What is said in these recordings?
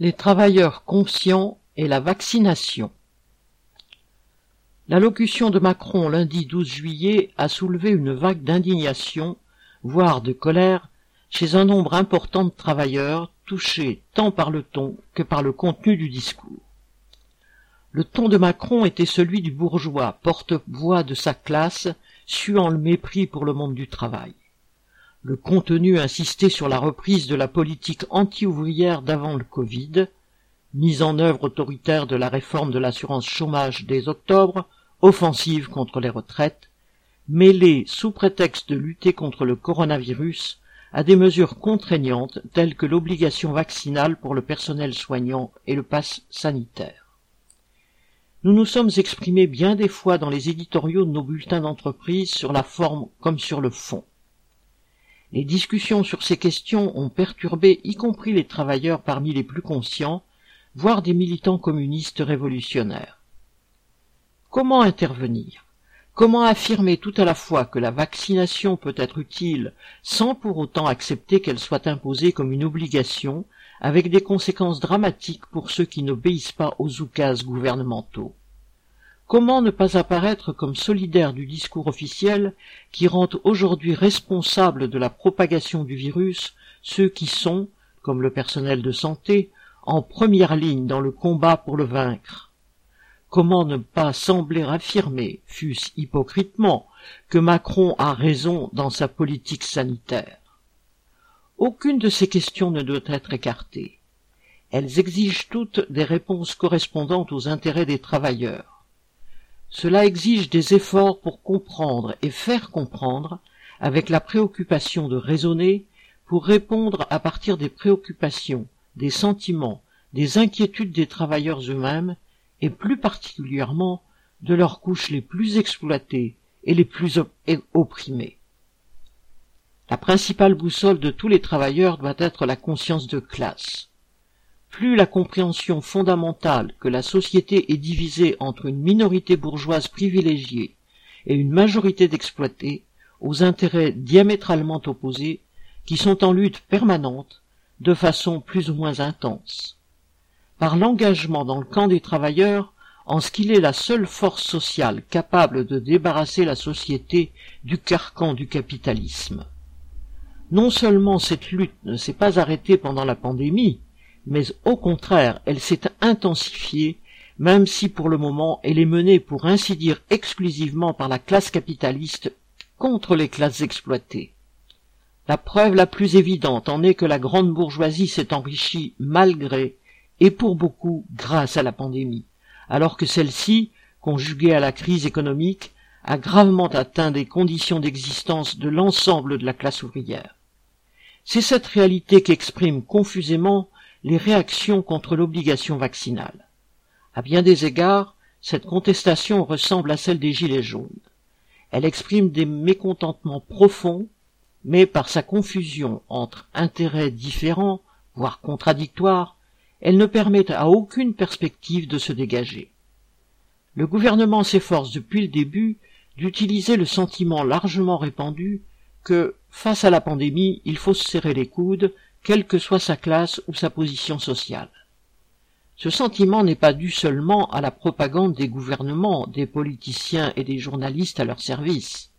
Les travailleurs conscients et la vaccination. L'allocution de Macron lundi 12 juillet a soulevé une vague d'indignation, voire de colère, chez un nombre important de travailleurs touchés tant par le ton que par le contenu du discours. Le ton de Macron était celui du bourgeois, porte-voix de sa classe, suant le mépris pour le monde du travail. Le contenu insistait sur la reprise de la politique anti-ouvrière d'avant le Covid, mise en œuvre autoritaire de la réforme de l'assurance chômage dès octobre, offensive contre les retraites, mêlée, sous prétexte de lutter contre le coronavirus, à des mesures contraignantes telles que l'obligation vaccinale pour le personnel soignant et le pass sanitaire. Nous nous sommes exprimés bien des fois dans les éditoriaux de nos bulletins d'entreprise sur la forme comme sur le fond. Les discussions sur ces questions ont perturbé y compris les travailleurs parmi les plus conscients, voire des militants communistes révolutionnaires. Comment intervenir? Comment affirmer tout à la fois que la vaccination peut être utile sans pour autant accepter qu'elle soit imposée comme une obligation avec des conséquences dramatiques pour ceux qui n'obéissent pas aux oukases gouvernementaux? Comment ne pas apparaître comme solidaire du discours officiel qui rend aujourd'hui responsables de la propagation du virus ceux qui sont, comme le personnel de santé, en première ligne dans le combat pour le vaincre? Comment ne pas sembler affirmer, fût-ce hypocritement, que Macron a raison dans sa politique sanitaire? Aucune de ces questions ne doit être écartée. Elles exigent toutes des réponses correspondantes aux intérêts des travailleurs. Cela exige des efforts pour comprendre et faire comprendre, avec la préoccupation de raisonner, pour répondre à partir des préoccupations, des sentiments, des inquiétudes des travailleurs eux-mêmes, et plus particulièrement de leurs couches les plus exploitées et les plus opprimées. La principale boussole de tous les travailleurs doit être la conscience de classe. Plus la compréhension fondamentale que la société est divisée entre une minorité bourgeoise privilégiée et une majorité d'exploités, aux intérêts diamétralement opposés, qui sont en lutte permanente, de façon plus ou moins intense. Par l'engagement dans le camp des travailleurs, en ce qu'il est la seule force sociale capable de débarrasser la société du carcan du capitalisme. Non seulement cette lutte ne s'est pas arrêtée pendant la pandémie, mais au contraire, elle s'est intensifiée, même si pour le moment elle est menée pour ainsi dire exclusivement par la classe capitaliste contre les classes exploitées. La preuve la plus évidente en est que la grande bourgeoisie s'est enrichie malgré et pour beaucoup grâce à la pandémie, alors que celle-ci, conjuguée à la crise économique, a gravement atteint des conditions d'existence de l'ensemble de la classe ouvrière. C'est cette réalité qu'expriment confusément les réactions contre l'obligation vaccinale. À bien des égards, cette contestation ressemble à celle des Gilets jaunes. Elle exprime des mécontentements profonds, mais par sa confusion entre intérêts différents, voire contradictoires, elle ne permet à aucune perspective de se dégager. Le gouvernement s'efforce depuis le début d'utiliser le sentiment largement répandu que, face à la pandémie, il faut se serrer les coudes, quelle que soit sa classe ou sa position sociale. Ce sentiment n'est pas dû seulement à la propagande des gouvernements, des politiciens et des journalistes à leur service.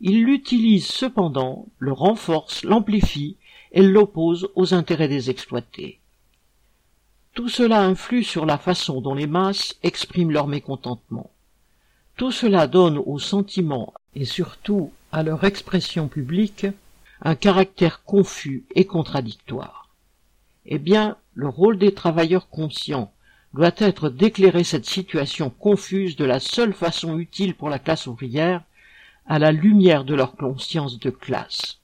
Il l'utilise cependant, le renforce, l'amplifie et l'oppose aux intérêts des exploités. Tout cela influe sur la façon dont les masses expriment leur mécontentement. Tout cela donne aux sentiments et surtout à leur expression publique un caractère confus et contradictoire. Eh bien, le rôle des travailleurs conscients doit être d'éclairer cette situation confuse de la seule façon utile pour la classe ouvrière, à la lumière de leur conscience de classe.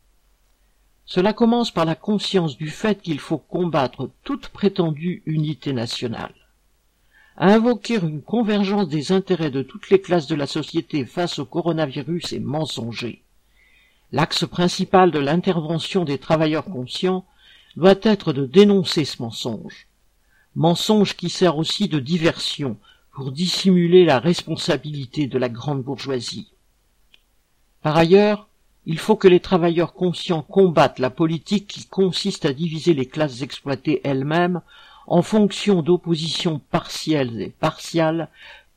Cela commence par la conscience du fait qu'il faut combattre toute prétendue unité nationale. Invoquer une convergence des intérêts de toutes les classes de la société face au coronavirus est mensonger. L'axe principal de l'intervention des travailleurs conscients doit être de dénoncer ce mensonge. Mensonge qui sert aussi de diversion pour dissimuler la responsabilité de la grande bourgeoisie. Par ailleurs, il faut que les travailleurs conscients combattent la politique qui consiste à diviser les classes exploitées elles-mêmes en fonction d'oppositions partielles et partiales,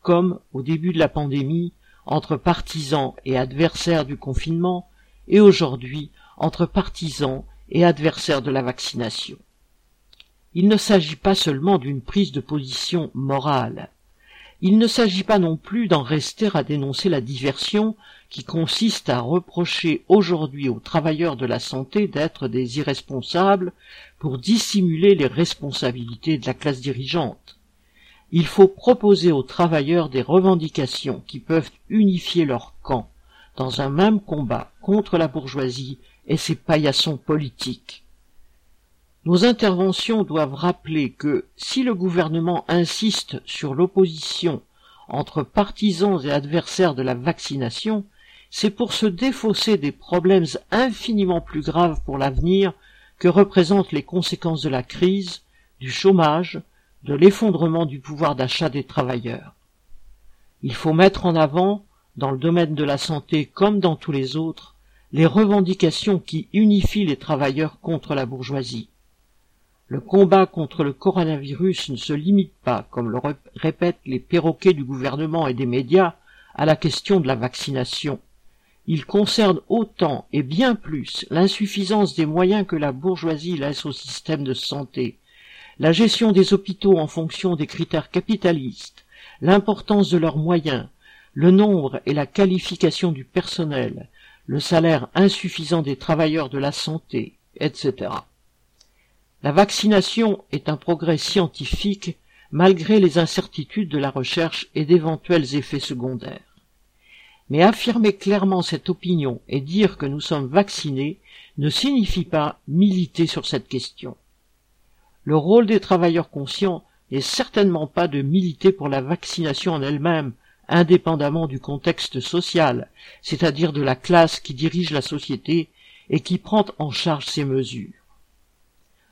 comme au début de la pandémie, entre partisans et adversaires du confinement, et aujourd'hui entre partisans et adversaires de la vaccination. Il ne s'agit pas seulement d'une prise de position morale. Il ne s'agit pas non plus d'en rester à dénoncer la diversion qui consiste à reprocher aujourd'hui aux travailleurs de la santé d'être des irresponsables pour dissimuler les responsabilités de la classe dirigeante. Il faut proposer aux travailleurs des revendications qui peuvent unifier leur camp dans un même combat contre la bourgeoisie et ses paillassons politiques. Nos interventions doivent rappeler que si le gouvernement insiste sur l'opposition entre partisans et adversaires de la vaccination, c'est pour se défausser des problèmes infiniment plus graves pour l'avenir que représentent les conséquences de la crise, du chômage, de l'effondrement du pouvoir d'achat des travailleurs. Il faut mettre en avant, dans le domaine de la santé comme dans tous les autres, les revendications qui unifient les travailleurs contre la bourgeoisie. Le combat contre le coronavirus ne se limite pas, comme le répètent les perroquets du gouvernement et des médias, à la question de la vaccination. Il concerne autant et bien plus l'insuffisance des moyens que la bourgeoisie laisse au système de santé, la gestion des hôpitaux en fonction des critères capitalistes, l'importance de leurs moyens, le nombre et la qualification du personnel, le salaire insuffisant des travailleurs de la santé, etc. La vaccination est un progrès scientifique malgré les incertitudes de la recherche et d'éventuels effets secondaires. Mais affirmer clairement cette opinion et dire que nous sommes vaccinés ne signifie pas militer sur cette question. Le rôle des travailleurs conscients n'est certainement pas de militer pour la vaccination en elle-même, indépendamment du contexte social, c'est-à-dire de la classe qui dirige la société et qui prend en charge ces mesures.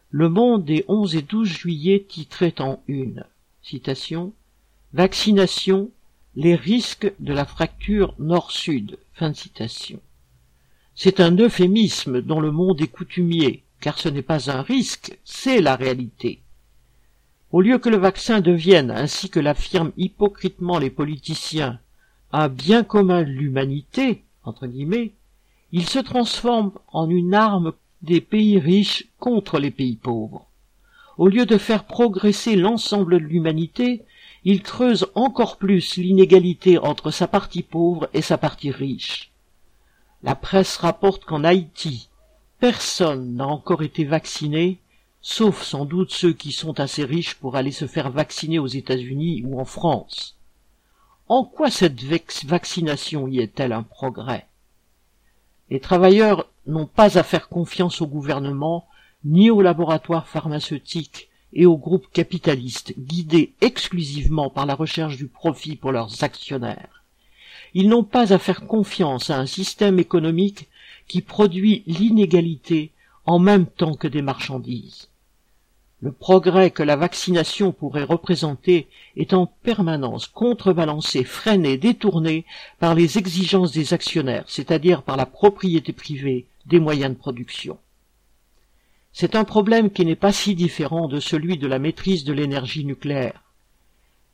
Le Monde des 11 et 12 juillet titrait en une citation Vaccination, les risques de la fracture nord-sud. Fin citation. C'est un euphémisme dont le monde est coutumier, car ce n'est pas un risque, c'est la réalité. Au lieu que le vaccin devienne, ainsi que l'affirment hypocritement les politiciens, un bien commun de l'humanité, entre guillemets, il se transforme en une arme des pays riches contre les pays pauvres. Au lieu de faire progresser l'ensemble de l'humanité, il creuse encore plus l'inégalité entre sa partie pauvre et sa partie riche. La presse rapporte qu'en Haïti, personne n'a encore été vacciné, sauf sans doute ceux qui sont assez riches pour aller se faire vacciner aux États-Unis ou en France. En quoi cette vaccination y est-elle un progrès? Les travailleurs n'ont pas à faire confiance au gouvernement, ni aux laboratoires pharmaceutiques et aux groupes capitalistes guidés exclusivement par la recherche du profit pour leurs actionnaires. Ils n'ont pas à faire confiance à un système économique qui produit l'inégalité en même temps que des marchandises. Le progrès que la vaccination pourrait représenter est en permanence contrebalancé, freiné, détourné par les exigences des actionnaires, c'est-à-dire par la propriété privée des moyens de production. C'est un problème qui n'est pas si différent de celui de la maîtrise de l'énergie nucléaire.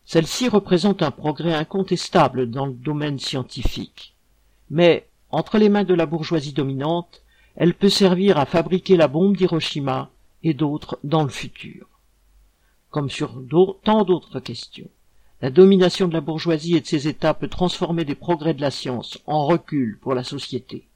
Celle-ci représente un progrès incontestable dans le domaine scientifique. Mais, entre les mains de la bourgeoisie dominante, elle peut servir à fabriquer la bombe d'Hiroshima et d'autres dans le futur. Comme sur tant d'autres questions, la domination de la bourgeoisie et de ses États peut transformer des progrès de la science en recul pour la société.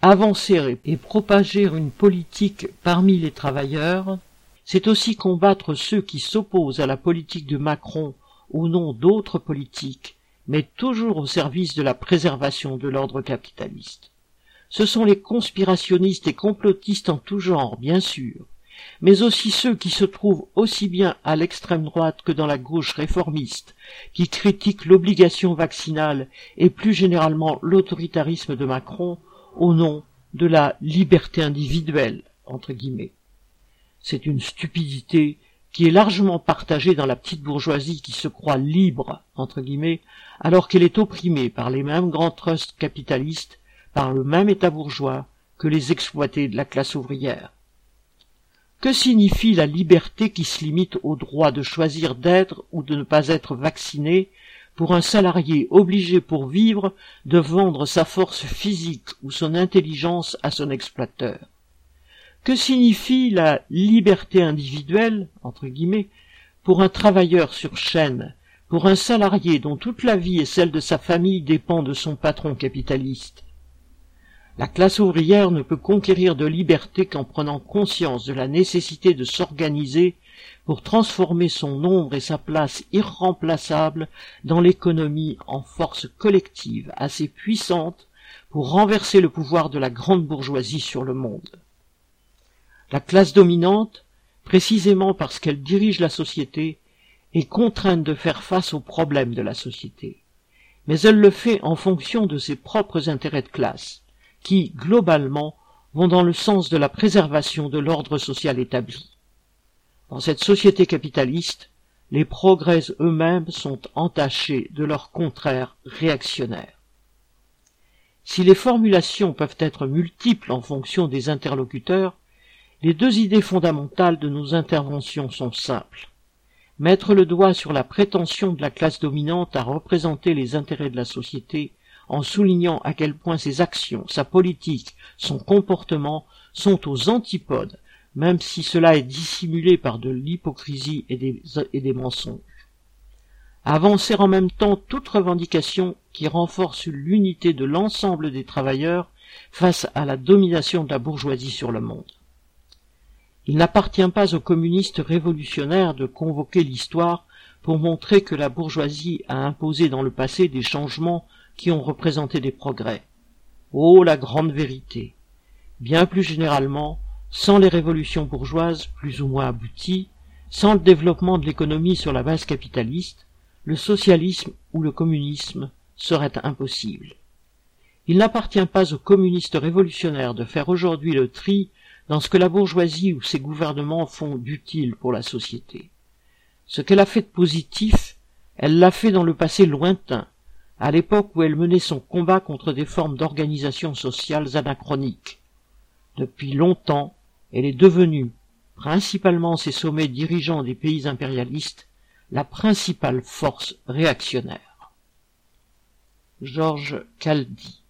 Avancer et propager une politique parmi les travailleurs, c'est aussi combattre ceux qui s'opposent à la politique de Macron au nom d'autres politiques, mais toujours au service de la préservation de l'ordre capitaliste. Ce sont les conspirationnistes et complotistes en tout genre, bien sûr, mais aussi ceux qui se trouvent aussi bien à l'extrême droite que dans la gauche réformiste, qui critiquent l'obligation vaccinale et plus généralement l'autoritarisme de Macron au nom de la liberté individuelle, entre guillemets. C'est une stupidité qui est largement partagée dans la petite bourgeoisie qui se croit libre, entre guillemets, alors qu'elle est opprimée par les mêmes grands trusts capitalistes, par le même État bourgeois que les exploités de la classe ouvrière. Que signifie la liberté qui se limite au droit de choisir d'être ou de ne pas être vacciné pour un salarié obligé pour vivre de vendre sa force physique ou son intelligence à son exploiteur? Que signifie la liberté individuelle, entre guillemets, pour un travailleur sur chaîne, pour un salarié dont toute la vie et celle de sa famille dépend de son patron capitaliste? La classe ouvrière ne peut conquérir de liberté qu'en prenant conscience de la nécessité de s'organiser pour transformer son nombre et sa place irremplaçable dans l'économie en force collective assez puissante pour renverser le pouvoir de la grande bourgeoisie sur le monde. La classe dominante, précisément parce qu'elle dirige la société, est contrainte de faire face aux problèmes de la société. Mais elle le fait en fonction de ses propres intérêts de classe, qui, globalement, vont dans le sens de la préservation de l'ordre social établi. Dans cette société capitaliste, les progrès eux-mêmes sont entachés de leurs contraires réactionnaires. Si les formulations peuvent être multiples en fonction des interlocuteurs, les deux idées fondamentales de nos interventions sont simples. Mettre le doigt sur la prétention de la classe dominante à représenter les intérêts de la société en soulignant à quel point ses actions, sa politique, son comportement sont aux antipodes même si cela est dissimulé par de l'hypocrisie et des, mensonges. Avancer en même temps toute revendication qui renforce l'unité de l'ensemble des travailleurs face à la domination de la bourgeoisie sur le monde. Il n'appartient pas aux communistes révolutionnaires de convoquer l'histoire pour montrer que la bourgeoisie a imposé dans le passé des changements qui ont représenté des progrès. Oh la grande vérité. Bien plus généralement, sans les révolutions bourgeoises plus ou moins abouties, sans le développement de l'économie sur la base capitaliste, le socialisme ou le communisme serait impossible. Il n'appartient pas aux communistes révolutionnaires de faire aujourd'hui le tri dans ce que la bourgeoisie ou ses gouvernements font d'utile pour la société. Ce qu'elle a fait de positif, elle l'a fait dans le passé lointain, à l'époque où elle menait son combat contre des formes d'organisation sociales anachroniques. Depuis longtemps, elle est devenue, principalement ces sommets dirigeants des pays impérialistes, la principale force réactionnaire. Georges Caldi